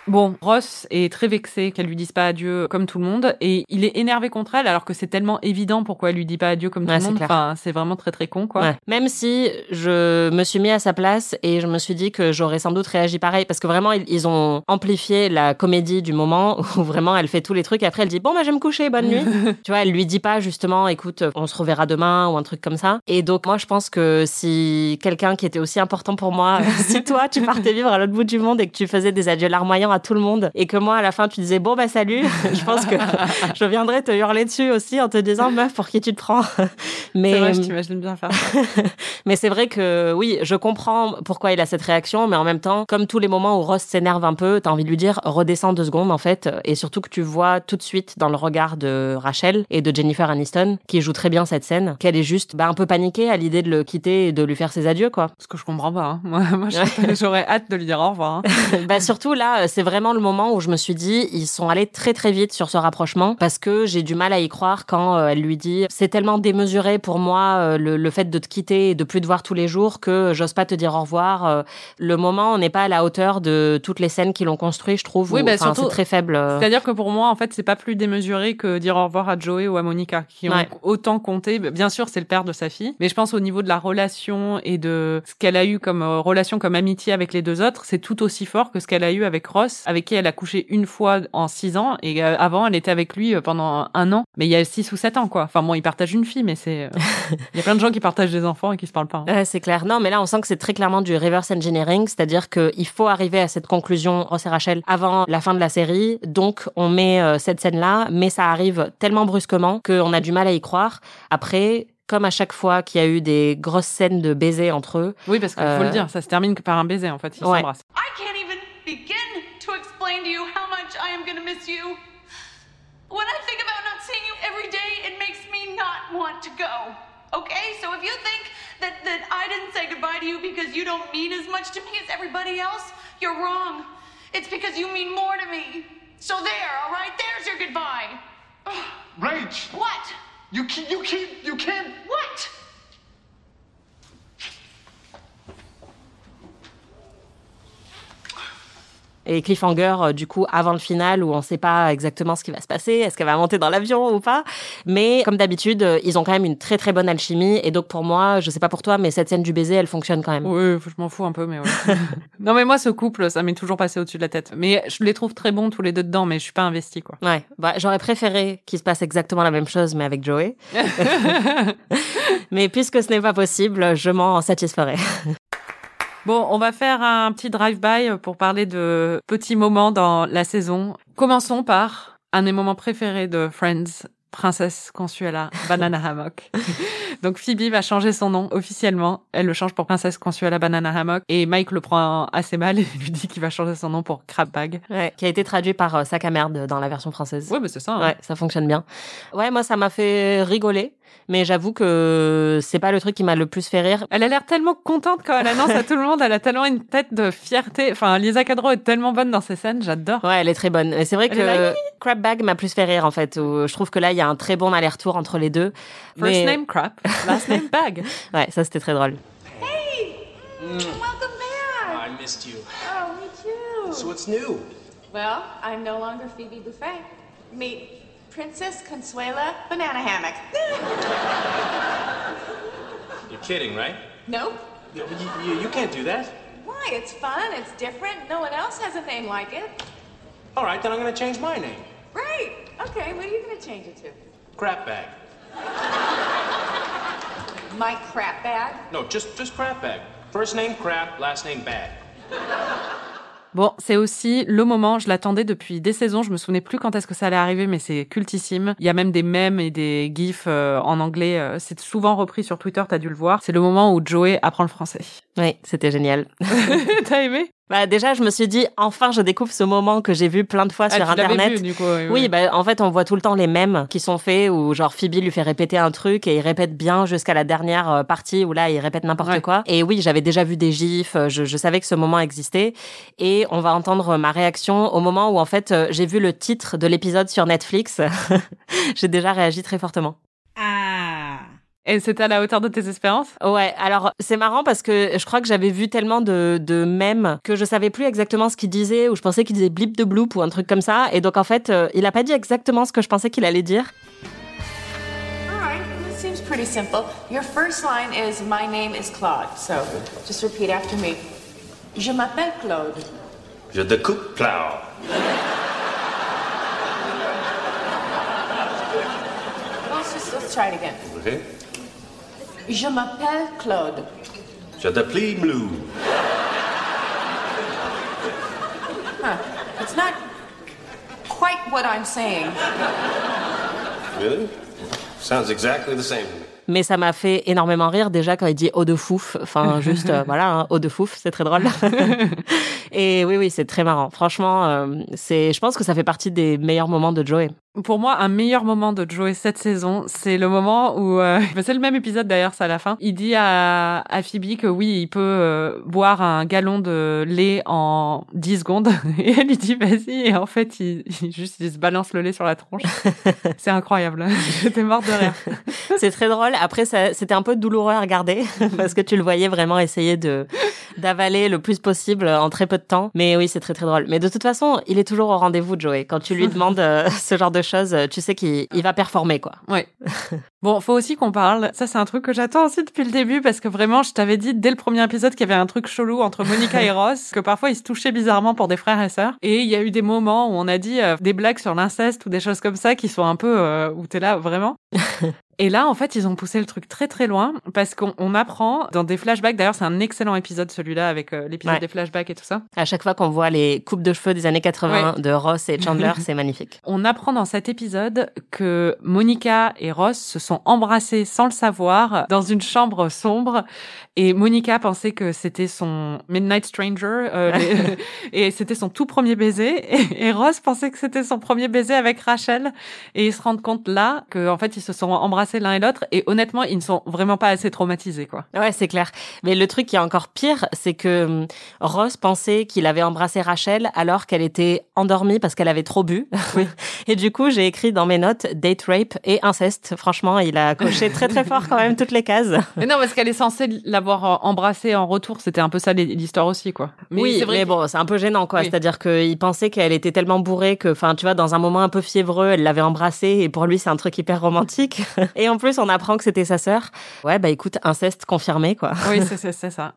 Bon, Ross est très vexé qu'elle lui dise pas adieu comme tout le monde et il est énervé contre elle alors que c'est tellement évident pourquoi elle lui dit pas adieu comme tout le c'est monde. clair. Enfin, c'est vraiment très très con quoi. Ouais. Même si je me suis mis à sa place et je me suis dit que j'aurais sans doute réagi pareil parce que vraiment ils, ils ont amplifié la comédie du moment où vraiment elle fait tous les trucs et après elle dit bon bah je vais me coucher bonne nuit. tu vois, elle lui dit pas justement écoute on se reverra demain ou un truc comme ça. Et donc moi je pense que si quelqu'un qui était aussi important pour moi, si toi tu partais vivre à l'autre bout du monde et que tu faisais des adieux larmoyants à tout le monde et que moi à la fin tu disais bon bah salut, je pense que je viendrais te hurler dessus aussi en te disant meuf pour qui tu te prends. Mais C'est vrai, je t'imagine bien faire ça. mais c'est vrai que oui, je comprends pourquoi il a cette réaction, mais en même temps, comme tous les moments où Ross s'énerve un peu, t'as envie de lui dire redescends deux secondes en fait, et surtout que tu vois tout de suite dans le regard de Rachel et de Jennifer Aniston, qui joue très bien cette scène, qu'elle est juste bah, un peu paniquée à l'idée de le quitter et de lui faire ses adieux quoi. Ce que je comprends pas. hein. Moi, j'aurais hâte de lui dire au revoir. hein. bah surtout là, c'est c'est vraiment le moment où je me suis dit, ils sont allés très très vite sur ce rapprochement parce que j'ai du mal à y croire quand euh, elle lui dit, c'est tellement démesuré pour moi euh, le, le fait de te quitter et de plus te voir tous les jours que j'ose pas te dire au revoir. Euh, le moment, on n'est pas à la hauteur de toutes les scènes qui l'ont construit, je trouve. Oui, bah, c'est très faible. C'est-à-dire que pour moi, en fait, c'est pas plus démesuré que dire au revoir à Joey ou à Monica, qui ont Ouais. autant compté. Bien sûr, c'est le père de sa fille, mais je pense au niveau de la relation et de ce qu'elle a eu comme relation, comme amitié avec les deux autres, c'est tout aussi fort que ce qu'elle a eu avec Ross, avec qui elle a couché une fois en six ans, et euh, avant, elle était avec lui euh, pendant un an. Mais il y a six ou sept ans, quoi. Enfin bon, ils partagent une fille, mais c'est, euh, il y a plein de gens qui partagent des enfants et qui se parlent pas. hein. Ouais, c'est clair. Non, mais là, on sent que c'est très clairement du reverse engineering, c'est-à-dire qu'il faut arriver à cette conclusion, Ross et Rachel, avant la fin de la série. Donc, on met euh, cette scène-là, mais ça arrive tellement brusquement qu'on a du mal à y croire. Après, comme à chaque fois qu'il y a eu des grosses scènes de baisers entre eux, Oui, parce qu'il faut le dire, ça se termine que par un baiser, en fait. Ils Ouais. s'embrassent. Explain to you how much I am going to miss you. When I think about not seeing you every day, it makes me not want to go. Okay? So if you think that, that I didn't say goodbye to you because you don't mean as much to me as everybody else, you're wrong. It's because you mean more to me. So there, all right? There's your goodbye. Rach, What? you keep, you keep, you can't. What? Et cliffhanger euh, du coup avant le final où on sait pas exactement ce qui va se passer, est-ce qu'elle va monter dans l'avion ou pas. Mais comme d'habitude, euh, ils ont quand même une très très bonne alchimie et donc pour moi, je sais pas pour toi, mais cette scène du baiser, elle fonctionne quand même. Oui, je m'en fous un peu, mais ouais. non, mais moi, ce couple, ça m'est toujours passé au-dessus de la tête. Mais je les trouve très bons tous les deux dedans, mais je suis pas investie, quoi. Ouais, bah, j'aurais préféré qu'il se passe exactement la même chose, mais avec Joey. mais puisque ce n'est pas possible, je m'en satisferai. Bon, on va faire un petit drive-by pour parler de petits moments dans la saison. Commençons par un des moments préférés de Friends, Princesse Consuela, Banana Hammock. Donc Phoebe va changer son nom officiellement. Elle le change pour Princesse Consuela Banana Hammock. Et Mike le prend assez mal et lui dit qu'il va changer son nom pour Crab Bag. Ouais, qui a été traduit par euh, Sac à merde dans la version française. Ouais, mais c'est ça. hein. Ouais, ça fonctionne bien. Ouais, moi, ça m'a fait rigoler, mais j'avoue que c'est pas le truc qui m'a le plus fait rire. Elle a l'air tellement contente quand elle annonce à tout le monde. Elle a tellement une tête de fierté. Enfin, Lisa Cadro est tellement bonne dans ses scènes. J'adore. Ouais, elle est très bonne. Et c'est vrai Elle que Crab Bag m'a plus fait rire, en fait. où je trouve que là, il y a un très bon aller-retour entre les deux. First Mais- name Crap, last name Bag. Ouais, ça, c'était très drôle. Hey! Mm. Welcome back! Oh, I missed you. Oh, me too. So what's new? Well, I'm no longer Phoebe Buffet. Meet Princess Consuela Banana Hammock. You're kidding, right? nope. You, you, you can't do that. Why? It's fun. It's different. No one else has a name like it. All right, then I'm gonna change my name. Great. Okay, what are you going to change it to? Crap bag. My crap bag? No, just just crap bag. First name crap, last name bag. Bon, c'est aussi le moment, je l'attendais depuis des saisons, je me souvenais plus quand est-ce que ça allait arriver, mais c'est cultissime. Il y a même des mèmes et des gifs euh, en anglais, euh, c'est souvent repris sur Twitter, t'as dû le voir. C'est le moment où Joey apprend le français. Oui, c'était génial. t'as aimé? Bah, déjà, je me suis dit, enfin, je découvre ce moment que j'ai vu plein de fois Ah, sur tu Internet. vu, du coup, oui, Oui, oui. bah, en fait, on voit tout le temps les mèmes qui sont faits où, genre, Phoebe lui fait répéter un truc et il répète bien jusqu'à la dernière euh, partie où là, il répète n'importe Ouais. quoi. Et oui, j'avais déjà vu des gifs, euh, je, je savais que ce moment existait. Et on va entendre ma réaction au moment où, en fait, euh, j'ai vu le titre de l'épisode sur Netflix. j'ai déjà réagi très fortement. Et c'était à la hauteur de tes espérances? Ouais, alors c'est marrant parce que je crois que j'avais vu tellement de, de mèmes que je savais plus exactement ce qu'il disait ou je pensais qu'il disait blip de bloop ou un truc comme ça. Et donc en fait, euh, il a pas dit exactement ce que je pensais qu'il allait dire. All right, this seems pretty simple. Your first line is My name is Claude. So just repeat after me. Je m'appelle Claude. Je découpe plow. Let's just let's try it again. Okay. Je m'appelle Claude. Je déplie blue. Huh. It's not quite what I'm saying. Really? Sounds exactly the same to me. Mais ça m'a fait énormément rire déjà quand il dit eau de fouf. Enfin, juste, euh, voilà, hein, eau de fouf, c'est très drôle. Et oui, oui, c'est très marrant. Franchement, euh, c'est, je pense que ça fait partie des meilleurs moments de Joey. Pour moi, un meilleur moment de Joey cette saison, c'est le moment où, euh, c'est le même épisode d'ailleurs, c'est à la fin. Il dit à, à Phoebe que oui, il peut euh, boire un galon de lait en 10 secondes. Et elle lui dit vas-y. Et en fait, il, il juste il se balance le lait sur la tronche. c'est incroyable. J'étais morte de rire. C'est très drôle. Après, c'était un peu douloureux à regarder parce que tu le voyais vraiment essayer de d'avaler le plus possible en très peu de temps. Mais oui, c'est très très drôle. Mais de toute façon, il est toujours au rendez-vous, Joey. Quand tu lui demandes euh, ce genre de choses, tu sais qu'il il va performer, quoi. Ouais. Bon, faut aussi qu'on parle. Ça, c'est un truc que j'attends aussi depuis le début parce que vraiment, je t'avais dit dès le premier épisode qu'il y avait un truc chelou entre Monica et Ross, que parfois ils se touchaient bizarrement pour des frères et sœurs. Et il y a eu des moments où on a dit euh, des blagues sur l'inceste ou des choses comme ça qui sont un peu euh, où t'es là vraiment. Et là, en fait, ils ont poussé le truc très très loin parce qu'on on apprend dans des flashbacks. D'ailleurs, c'est un excellent épisode celui-là avec euh, l'épisode Ouais. des flashbacks et tout ça. À chaque fois qu'on voit les coupes de cheveux des années 80 de Ross et Chandler, c'est magnifique. On apprend dans cet épisode que Monica et Ross se sont embrassés sans le savoir dans une chambre sombre et Monica pensait que c'était son Midnight Stranger euh, et c'était son tout premier baiser et, et Ross pensait que c'était son premier baiser avec Rachel et ils se rendent compte là que en fait ils se sont embrassés l'un et l'autre et honnêtement ils ne sont vraiment pas assez traumatisés quoi. Ouais, c'est clair. Mais le truc qui est encore pire, c'est que hum, Ross pensait qu'il avait embrassé Rachel alors qu'elle était endormie parce qu'elle avait trop bu. et du coup, j'ai écrit dans mes notes date rape et inceste. Franchement, il a coché très très fort quand même toutes les cases. Mais non parce qu'elle est censée l'avoir euh, embrassé en retour, c'était un peu ça l'histoire aussi quoi. oui, c'est vrai mais que- bon, c'est un peu gênant, quoi. Oui. C'est-à-dire qu'il pensait qu'elle était tellement bourrée que, enfin, tu vois, dans un moment un peu fiévreux, elle l'avait embrassée et pour lui, c'est un truc hyper romantique. et en plus, on apprend que c'était sa sœur. Ouais, bah écoute, inceste confirmé, quoi. Oui, c'est- ça.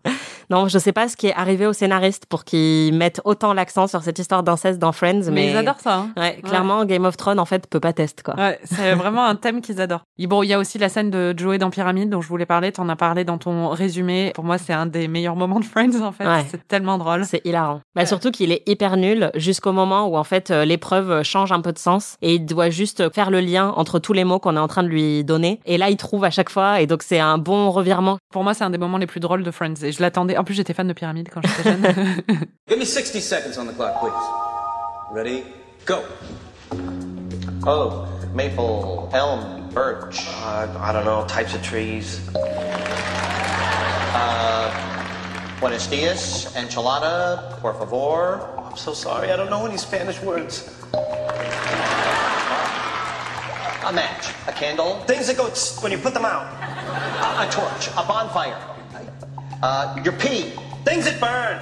Non, je sais pas ce qui est arrivé aux scénaristes pour qu'ils mettent autant l'accent sur cette histoire d'inceste dans Friends, mais, Mais, ils adorent ça. Hein. Ouais, clairement, Game of Thrones, en fait, peut pas test, quoi. Ouais, c'est vraiment un thème qu'ils adorent. Et bon, il y a aussi la scène de Joey dans Pyramide dont je voulais parler. T'en as parlé dans ton résumé. Pour moi, c'est un des meilleurs moments de Friends, en fait. Ouais. C'est tellement drôle. C'est hilarant. Bah, surtout qu'il est hyper nul jusqu'au moment où en fait euh, l'épreuve change un peu de sens et il doit juste faire le lien entre tous les mots qu'on est en train de lui donner. Et là, il trouve à chaque fois et donc c'est un bon revirement. Pour moi, c'est un des moments les plus drôles de Friends. Et je l'attendais. En plus, j'étais fan de Pyramide quand j'étais jeune. Give me 60 seconds on the clock, please. Ready? Go. Oh, maple, elm, birch. Uh, I don't know, types of trees. Uh, buenos dias, enchilada, por favor. Oh, I'm so sorry, I don't know any Spanish words. A match, a candle. Things that go tss when you put them out. A, a torch, a bonfire. Uh, your pee. Things that burn.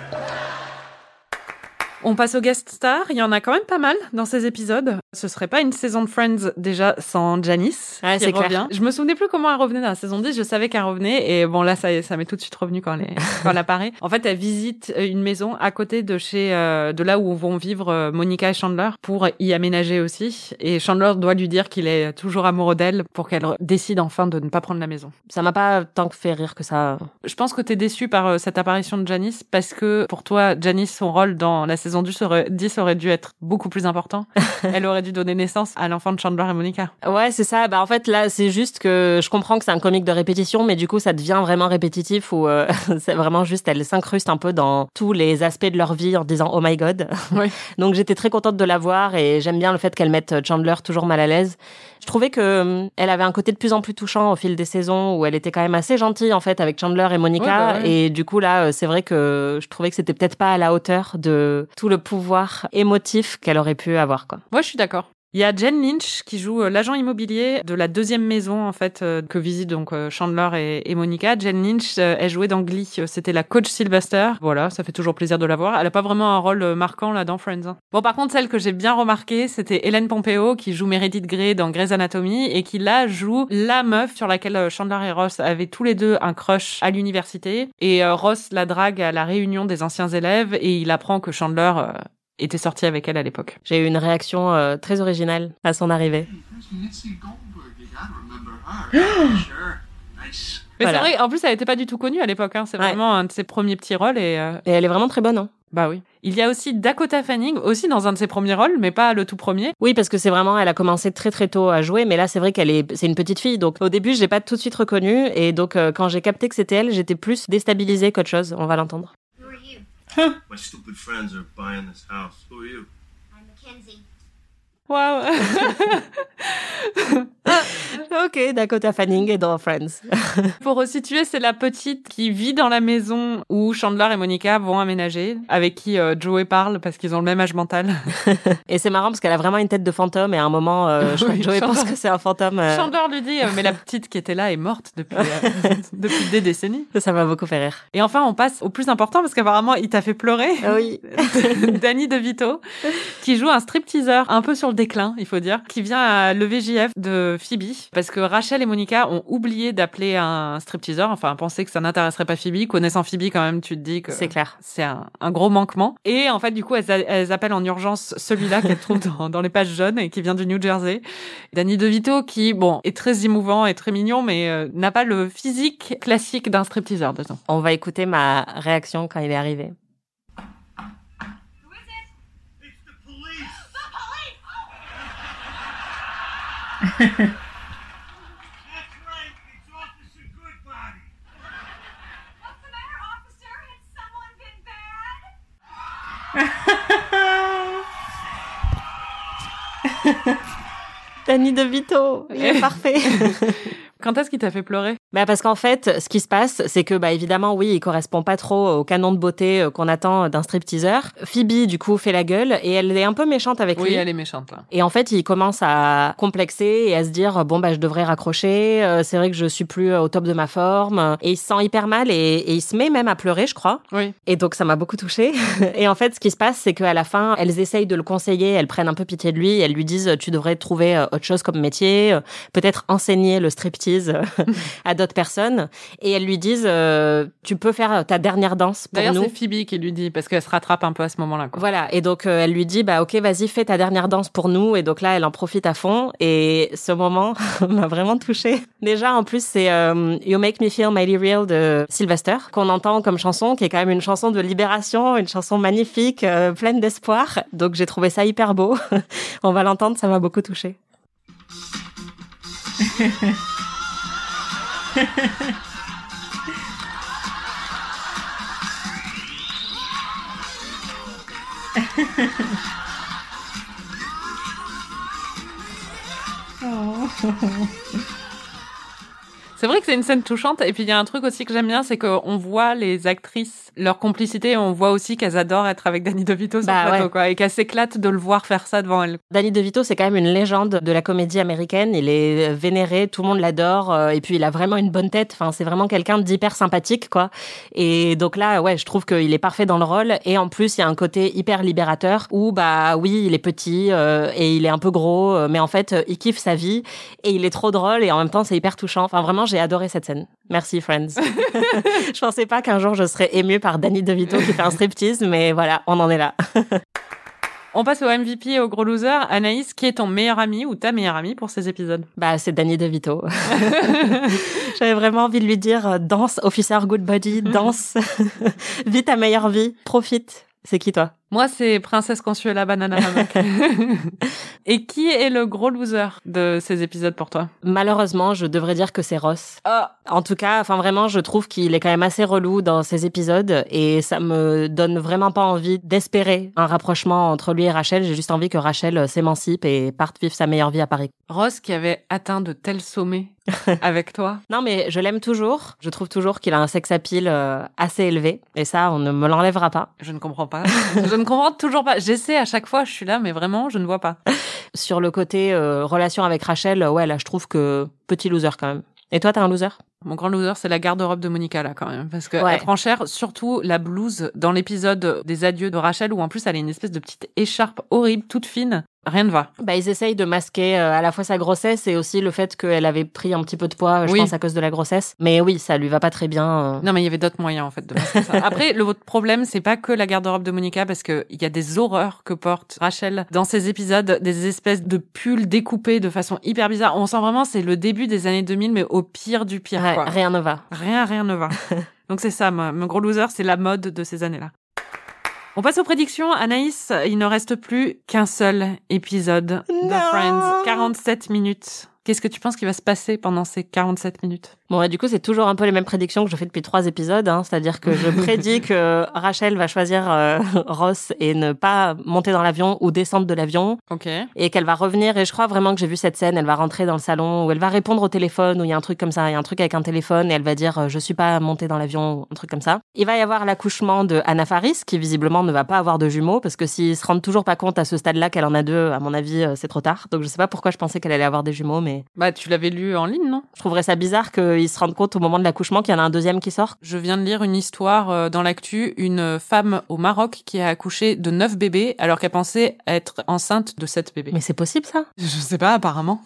On passe aux guest stars. Il y en a quand même pas mal dans ces épisodes. Ce serait pas une saison de Friends déjà sans Janice Ouais, c'est clair. Je me souvenais plus comment elle revenait dans la saison 10. Je savais qu'elle revenait et bon là ça ça m'est tout de suite revenu quand elle est- quand elle apparaît. En fait, elle visite une maison à côté de chez euh, de là où vont vivre euh, Monica et Chandler pour y aménager aussi. Et Chandler doit lui dire qu'il est toujours amoureux d'elle pour qu'elle décide enfin de ne pas prendre la maison. Ça m'a pas tant fait rire que ça. Je pense que t'es déçu par euh, cette apparition de Janice parce que pour toi, Janice, son rôle dans la saison 10 aurait, 10 aurait dû être beaucoup plus important. Elle aurait dû donner naissance à l'enfant de Chandler et Monica. Ouais, c'est ça. Bah en fait là, c'est juste que je comprends que c'est un comique de répétition, mais du coup ça devient vraiment répétitif où euh, c'est vraiment juste elle s'incruste un peu dans tous les aspects de leur vie en disant oh my god. Donc j'étais très contente de la voir et j'aime bien le fait qu'elle mette Chandler toujours mal à l'aise. Je trouvais que hum, elle avait un côté de plus en plus touchant au fil des saisons où elle était quand même assez gentille en fait avec Chandler et Monica Ouais, bah ouais. et du coup là euh, c'est vrai que je trouvais que c'était peut-être pas à la hauteur de tout le pouvoir émotif qu'elle aurait pu avoir quoi. Moi, je suis d'accord. Il y a Jen Lynch qui joue euh, l'agent immobilier de la deuxième maison en fait euh, que visitent donc euh, Chandler et, Monica. Jen Lynch, elle jouait dans Glee. C'était la coach Sylvester. Voilà, ça fait toujours plaisir de la voir. Elle a pas vraiment un rôle marquant là dans Friends. hein. Bon, par contre, celle que j'ai bien remarqué, c'était Hélène Pompeo qui joue Meredith Grey dans Grey's Anatomy et qui là joue la meuf sur laquelle Chandler et Ross avaient tous les deux un crush à l'université. Et Ross la drague à la réunion des anciens élèves et il apprend que Chandler était sorti avec elle à l'époque. J'ai eu une réaction euh, très originale à son arrivée. Mais Voilà. c'est vrai, en plus, elle n'était pas du tout connue à l'époque. Hein. C'est Ouais. vraiment un de ses premiers petits rôles. Et euh, Et elle est vraiment très bonne. Hein. bah oui. Il y a aussi Dakota Fanning, aussi dans un de ses premiers rôles, mais pas le tout premier. Oui, parce que c'est vraiment, elle a commencé très très tôt à jouer, mais là c'est vrai qu'elle est, c'est une petite fille, donc au début je l'ai pas tout de suite reconnue, et donc euh, quand j'ai capté que c'était elle, j'étais plus déstabilisée qu'autre chose. On va l'entendre. Who are you? My stupid friends are buying this house. Who are you? I'm Mackenzie. Waouh. ok, Dakota Fanning est dans Friends. Pour resituer, c'est la petite qui vit dans la maison où Chandler et Monica vont aménager, avec qui euh, Joey parle parce qu'ils ont le même âge mental. Et c'est marrant parce qu'elle a vraiment une tête de fantôme et à un moment, euh, je crois Oui, que Joey Chandler. pense que c'est un fantôme. euh, Chandler lui dit, euh, mais la petite qui était là est morte depuis, euh, depuis des décennies. Ça m'a beaucoup fait rire. Et enfin, on passe au plus important parce qu'apparemment, il t'a fait pleurer. Ah oui. Danny DeVito, qui joue un stripteaseur un peu sur le déclin, il faut dire, qui vient à le VJF de Phoebe, parce que Rachel et Monica ont oublié d'appeler un stripteaseur, enfin, pensaient que ça n'intéresserait pas Phoebe. Connaissant Phoebe, quand même, tu te dis que C'est clair. c'est un, un gros manquement. Et en fait, du coup, elles, appellent en urgence celui-là qu'elles trouvent dans, dans les pages jaunes et qui vient du New Jersey. Danny DeVito, qui, bon, est très émouvant et très mignon, mais euh, n'a pas le physique classique d'un stripteaseur, disons. On va écouter ma réaction quand il est arrivé. Who is it? It's the police. The police! That's right. It's Officer Goodbody. What's the matter, officer? Has someone been bad? Danny DeVito, il est parfait. Quand est-ce qu'il t'a fait pleurer? Bah parce qu'en fait, ce qui se passe, c'est que bah évidemment, oui, il correspond pas trop au canon de beauté euh, qu'on attend d'un stripteaseur. Phoebe, du coup, fait la gueule et elle est un peu méchante avec Oui, lui. elle est méchante. Et en fait, il commence à complexer et à se dire bon bah je devrais raccrocher. euh, c'est vrai que je suis plus au top de ma forme. Et il se sent hyper mal et, et il se met même à pleurer, je crois. Oui. Et donc ça m'a beaucoup touchée. et en fait, ce qui se passe, c'est qu'à la fin, elles essayent de le conseiller, elles prennent un peu pitié de lui, elles lui disent tu devrais trouver euh, autre chose comme métier, peut-être enseigner le striptease à d'autres personnes. Et elles lui disent euh, tu peux faire ta dernière danse pour D'ailleurs, nous. c'est Phoebe qui lui dit, parce qu'elle se rattrape un peu à ce moment-là. quoi. Voilà, et donc euh, elle lui dit bah ok vas-y fais ta dernière danse pour nous et donc là elle en profite à fond et ce moment m'a vraiment touchée. Déjà en plus c'est euh, You Make Me Feel Mighty Real de Sylvester qu'on entend comme chanson qui est quand même une chanson de libération, une chanson magnifique, euh, pleine d'espoir. Donc j'ai trouvé ça hyper beau. On va l'entendre, ça m'a beaucoup touchée. 哦。C'est vrai que c'est une scène touchante. Et puis, il y a un truc aussi que j'aime bien, c'est qu'on voit les actrices, leur complicité, et on voit aussi qu'elles adorent être avec Danny DeVito sur Bah plateau, ouais. quoi. Et qu'elles s'éclatent de le voir faire ça devant elles. Danny DeVito, c'est quand même une légende de la comédie américaine. Il est vénéré, tout le monde l'adore, euh, et puis il a vraiment une bonne tête. Enfin, c'est vraiment quelqu'un d'hyper sympathique, quoi. Et donc là, ouais, je trouve qu'il est parfait dans le rôle. Et en plus, il y a un côté hyper libérateur où, bah oui, il est petit euh, et il est un peu gros, euh, mais en fait, il kiffe sa vie et il est trop drôle et en même temps, c'est hyper touchant. Enfin, vraiment, j'ai adoré cette scène. Merci, Friends. je pensais pas qu'un jour je serais émue par Danny DeVito qui fait un striptease, mais voilà, on en est là. On passe au MVP et au gros loser. Anaïs, qui est ton meilleur ami ou ta meilleure amie pour ces épisodes? Bah, c'est Danny DeVito. J'avais vraiment envie de lui dire euh, danse, officer good body, danse, vis ta meilleure vie, profite. C'est qui toi? Moi, c'est Princesse Consuela Banana Hammock. et qui est le gros loser de ces épisodes pour toi? Malheureusement, je devrais dire que c'est Ross. En tout cas, enfin vraiment, je trouve qu'il est quand même assez relou dans ces épisodes et ça me donne vraiment pas envie d'espérer un rapprochement entre lui et Rachel. J'ai juste envie que Rachel euh, s'émancipe et parte vivre sa meilleure vie à Paris. Ross, qui avait atteint de tels sommets avec toi? Non, mais je l'aime toujours. Je trouve toujours qu'il a un sex appeal euh, assez élevé et ça, on ne me l'enlèvera pas. Je ne comprends pas. je ne comprends toujours pas. J'essaie à chaque fois, je suis là, mais vraiment, je ne vois pas. Sur le côté euh, relation avec Rachel, euh, ouais, là, je trouve que petit loser quand même. Et toi, t'es un loser? Mon grand loser, c'est la garde-robe de Monica, là, quand même. Parce qu'elle Ouais. prend cher, surtout la blouse dans l'épisode des adieux de Rachel, où en plus, elle a une espèce de petite écharpe horrible, toute fine. Rien ne va. Bah, ils essayent de masquer euh, à la fois sa grossesse et aussi le fait qu'elle avait pris un petit peu de poids, je Oui. pense, à cause de la grossesse. Mais oui, ça lui va pas très bien. euh. Non, mais il y avait d'autres moyens, en fait, de masquer ça. Après, le problème, c'est pas que la garde-robe de Monica, parce que il y a des horreurs que porte Rachel dans ces épisodes, des espèces de pulls découpés de façon hyper bizarre. On sent vraiment, c'est le début des années 2000, mais au pire du pire, Ouais, quoi. rien ne va. Rien, rien ne va. Donc c'est ça, mon gros loser, c'est la mode de ces années-là. On passe aux prédictions. Anaïs, il ne reste plus qu'un seul épisode de. Friends. 47 minutes Qu'est-ce que tu penses qui va se passer pendant ces 47 minutes? Bon, et du coup, c'est toujours un peu les mêmes prédictions que je fais depuis trois épisodes. Hein, C'est-à-dire que je prédis que Rachel va choisir euh, Ross et ne pas monter dans l'avion ou descendre de l'avion. Ok. Et qu'elle va revenir. Et je crois vraiment que j'ai vu cette scène. Elle va rentrer dans le salon où elle va répondre au téléphone, où il y a un truc comme ça. Il y a un truc avec un téléphone et elle va dire euh, Je suis pas montée dans l'avion, ou un truc comme ça. Il va y avoir l'accouchement de Anna Faris, qui visiblement ne va pas avoir de jumeaux, parce que s'ils se rendent toujours pas compte à ce stade-là qu'elle en a deux, à mon avis, euh, c'est trop tard. Donc je sais pas pourquoi je pensais qu'elle allait avoir des jumeaux, mais Bah, tu l'avais lu en ligne, non? je trouverais ça bizarre qu'ils se rendent compte au moment de l'accouchement qu'il y en a un deuxième qui sort. Je viens de lire une histoire euh, dans l'actu, une femme au Maroc qui a accouché de 9 bébés alors qu'elle pensait être enceinte de 7 bébés. Mais c'est possible ça? Je sais pas, apparemment.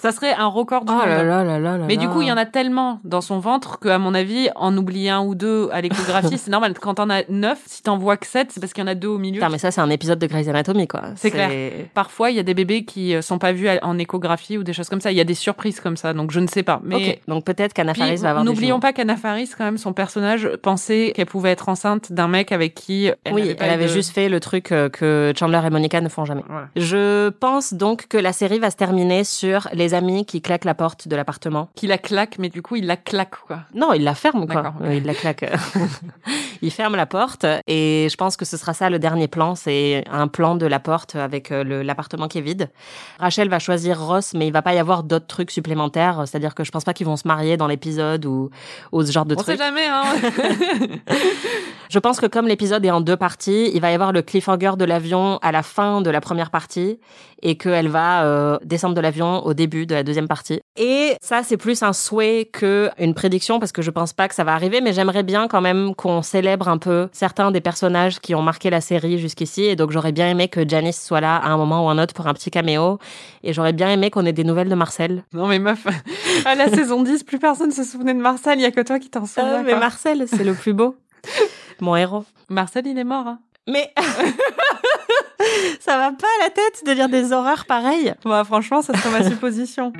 Ça serait un record du Oh monde. là là là là là Mais du coup, il y en a tellement dans son ventre que, à mon avis, en oublier un ou deux à l'échographie, c'est normal. Quand t'en as neuf, si t'en vois que sept, c'est parce qu'il y en a deux au milieu. Putain, mais ça c'est un épisode de Grey's Anatomy quoi. C'est clair. Parfois, il y a des bébés qui euh, sont pas vus en échographie ou des choses comme ça. Il y a des surprises comme ça, donc je ne sais pas. Mais donc peut-être qu'Anna Puis, Faris va avoir des n'oublions pas qu'Anna Faris, quand même, son personnage pensait qu'elle pouvait être enceinte d'un mec avec qui elle oui, n'avait pas elle avait de- juste fait le truc euh, que Chandler et Monica ne font jamais. Voilà. Je pense donc que la série va se terminer sur les amis qui claquent la porte de l'appartement. Qui la claque, mais du coup, il la claque, quoi. Non, il la ferme quoi. D'accord, ok. Euh, Il la claque. il ferme la porte et je pense que ce sera ça le dernier plan, c'est un plan de la porte avec euh, l'appartement qui est vide. Rachel va choisir Ross, mais il va pas y avoir d'autres trucs supplémentaires, c'est-à-dire que je pense pas qu'ils vont se marier dans l'épisode ou, ou ce genre de On trucs. sait jamais, hein. Je pense que comme l'épisode est en deux parties, il va y avoir le cliffhanger de l'avion à la fin de la première partie et qu'elle va euh, descendre de l'avion au début de la deuxième partie. Et ça, c'est plus un souhait que une prédiction parce que je pense pas que ça va arriver, mais j'aimerais bien quand même qu'on célèbre un peu certains des personnages qui ont marqué la série jusqu'ici. Et donc j'aurais bien aimé que Janice soit là à un moment ou un autre pour un petit caméo. Et j'aurais bien aimé qu'on ait des nouvelles de Marcel. non, mais meuf, à la saison 10, plus personne se souvenait de Marcel. Il y a que toi qui t'en souviens. Euh, mais. Marcel, c'est le plus beau. Mon héros. Marcel, il est mort. Hein. Mais ça va pas à la tête de lire des horreurs pareilles. Bah, franchement, ça serait ma supposition.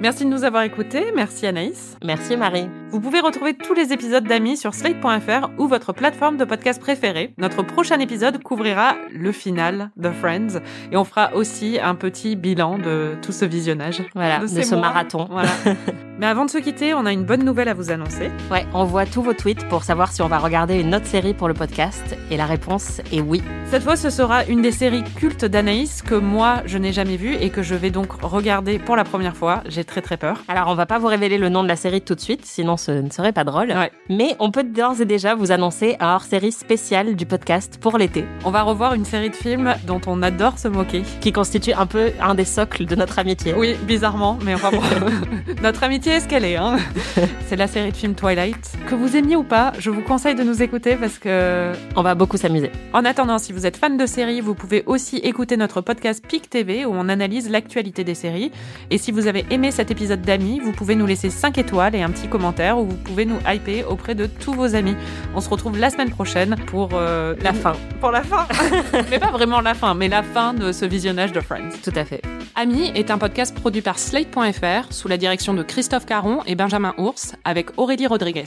Merci de nous avoir écoutés. Merci Anaïs. Merci Marie. Vous pouvez retrouver tous les épisodes d'Amis sur slate.fr ou votre plateforme de podcast préférée. Notre prochain épisode couvrira le final de Friends et on fera aussi un petit bilan de tout ce visionnage. Voilà, de, ce mois. marathon. Voilà. Mais avant de se quitter, on a une bonne nouvelle à vous annoncer. Ouais, on voit tous vos tweets pour savoir si on va regarder une autre série pour le podcast. Et la réponse est oui. Cette fois, ce sera une des séries cultes d'Anaïs que moi, je n'ai jamais vue et que je vais donc regarder pour la première fois. J'ai très très peur. Alors, on va pas vous révéler le nom de la série tout de suite, sinon ce ne serait pas drôle. Ouais. Mais on peut d'ores et déjà vous annoncer un hors-série spécial du podcast pour l'été, On va revoir une série de films dont on adore se moquer. qui constitue un peu un des socles de notre amitié. Oui, bizarrement, mais enfin bon. Notre amitié est ce qu'elle est. Hein. C'est la série de films Twilight. Que vous aimiez ou pas, je vous conseille de nous écouter parce que... On va beaucoup s'amuser. En attendant, si vous êtes fan de séries, vous pouvez aussi écouter notre podcast PIC TV où on analyse l'actualité des séries. Et si vous avez aimé cet épisode d'amis, vous pouvez nous laisser 5 étoiles et un petit commentaire où vous pouvez nous hyper auprès de tous vos amis. On se retrouve la semaine prochaine pour euh, La fin. Pour la fin. mais pas vraiment la fin, mais la fin de ce visionnage de Friends. Tout à fait. Ami est un podcast produit par Slate.fr sous la direction de Christophe Caron et Benjamin Ours avec Aurélie Rodriguez.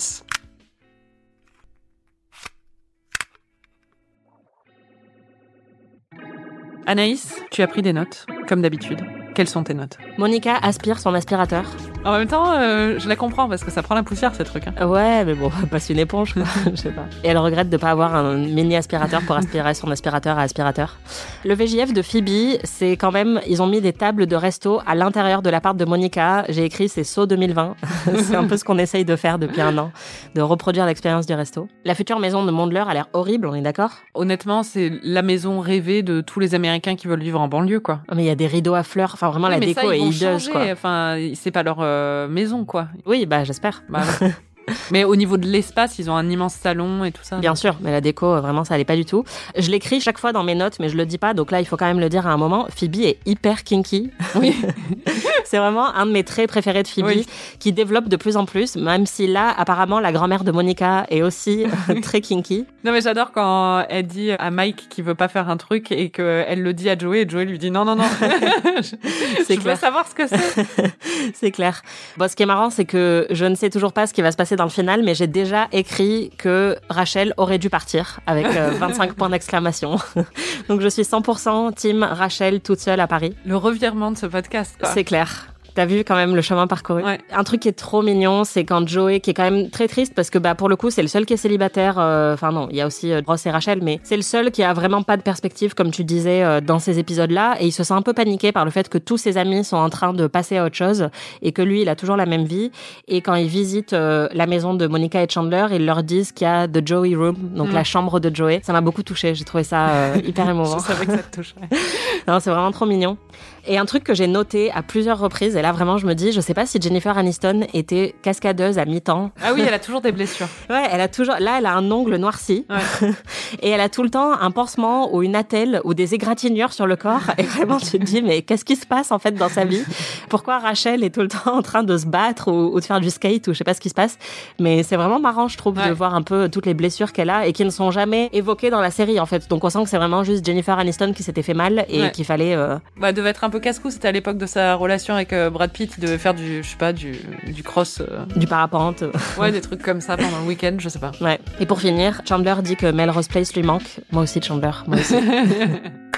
Anaïs, tu as pris des notes, comme d'habitude. Quelles sont tes notes? Monica aspire son aspirateur. En même temps, euh, je la comprends parce que ça prend la poussière ce truc. hein. Ouais, mais bon, passe une éponge, quoi. je sais pas. Et elle regrette de pas avoir un mini aspirateur pour aspirer son aspirateur à aspirateur. Le VJF de Phoebe, c'est quand même, ils ont mis des tables de resto à l'intérieur de l'appart de Monica. J'ai écrit c'est saut 2020. c'est un peu ce qu'on essaye de faire depuis un an, de reproduire l'expérience du resto. La future maison de Mondler a l'air horrible, on est d'accord? Honnêtement, c'est la maison rêvée de tous les Américains qui veulent vivre en banlieue, quoi. Oh, Mais il y a des rideaux à fleurs, enfin vraiment Oui, la mais déco ça, est ils vont hideuse, changer. quoi. Enfin, c'est pas leur euh, maison, quoi. Oui, bah j'espère. Bah. mais au niveau de l'espace, ils ont un immense salon et tout ça. Bien sûr, mais la déco, euh, vraiment, ça allait pas du tout. Je l'écris chaque fois dans mes notes, mais je le dis pas, donc là, il faut quand même le dire à un moment. Phoebe est hyper kinky. Oui. c'est vraiment un de mes traits préférés de Phoebe Oui. qui développe de plus en plus, même si là, apparemment, la grand-mère de Monica est aussi euh, très kinky. Non mais j'adore quand elle dit à Mike qu'il veut pas faire un truc et qu'elle le dit à Joey et Joey lui dit non non non. C'est je veux savoir ce que c'est. C'est clair. Bon, ce qui est marrant, c'est que je ne sais toujours pas ce qui va se passer dans le final, mais j'ai déjà écrit que Rachel aurait dû partir avec euh, 25 points d'exclamation. Donc je suis 100% team Rachel toute seule à Paris. Le revirement de ce podcast. C'est clair. T'as vu quand même le chemin parcouru. Ouais. Un truc qui est trop mignon, c'est quand Joey, qui est quand même très triste parce que bah pour le coup c'est le seul qui est célibataire. euh, Enfin non, il y a aussi euh, Ross et Rachel, mais c'est le seul qui a vraiment pas de perspective comme tu disais euh, dans ces épisodes-là, et il se sent un peu paniqué par le fait que tous ses amis sont en train de passer à autre chose et que lui il a toujours la même vie. Et quand il visite euh, la maison de Monica et Chandler, ils leur disent qu'il y a the Joey Room, donc Mm. la chambre de Joey. Ça m'a beaucoup touché. J'ai trouvé ça euh, hyper émouvant. Je savais que ça te toucherait. Non, c'est vraiment trop mignon. Et un truc que j'ai noté à plusieurs reprises, et là vraiment je me dis, je sais pas si Jennifer Aniston était cascadeuse à mi-temps. Ah oui, elle a toujours des blessures. Ouais, elle a toujours, là elle a un ongle noirci, Ouais. et elle a tout le temps un pansement ou une attelle ou des égratignures sur le corps. Et vraiment tu te dis, mais qu'est-ce qui se passe en fait dans sa vie? Pourquoi Rachel est tout le temps en train de se battre ou, ou de faire du skate ou je sais pas ce qui se passe? Mais c'est vraiment marrant, je trouve, Ouais. de voir un peu toutes les blessures qu'elle a et qui ne sont jamais évoquées dans la série en fait. Donc on sent que c'est vraiment juste Jennifer Aniston qui s'était fait mal et Ouais. qu'il fallait euh, Bah, devait être un peu casse-cou. C'était à l'époque de sa relation avec euh, Brad Pitt. Il devait faire du, je sais pas, du, du cross. euh, du parapente. Ouais, des trucs comme ça pendant le week-end, je sais pas. Ouais. Et pour finir, Chandler dit que Melrose Place lui manque. Moi aussi, Chandler. Moi aussi.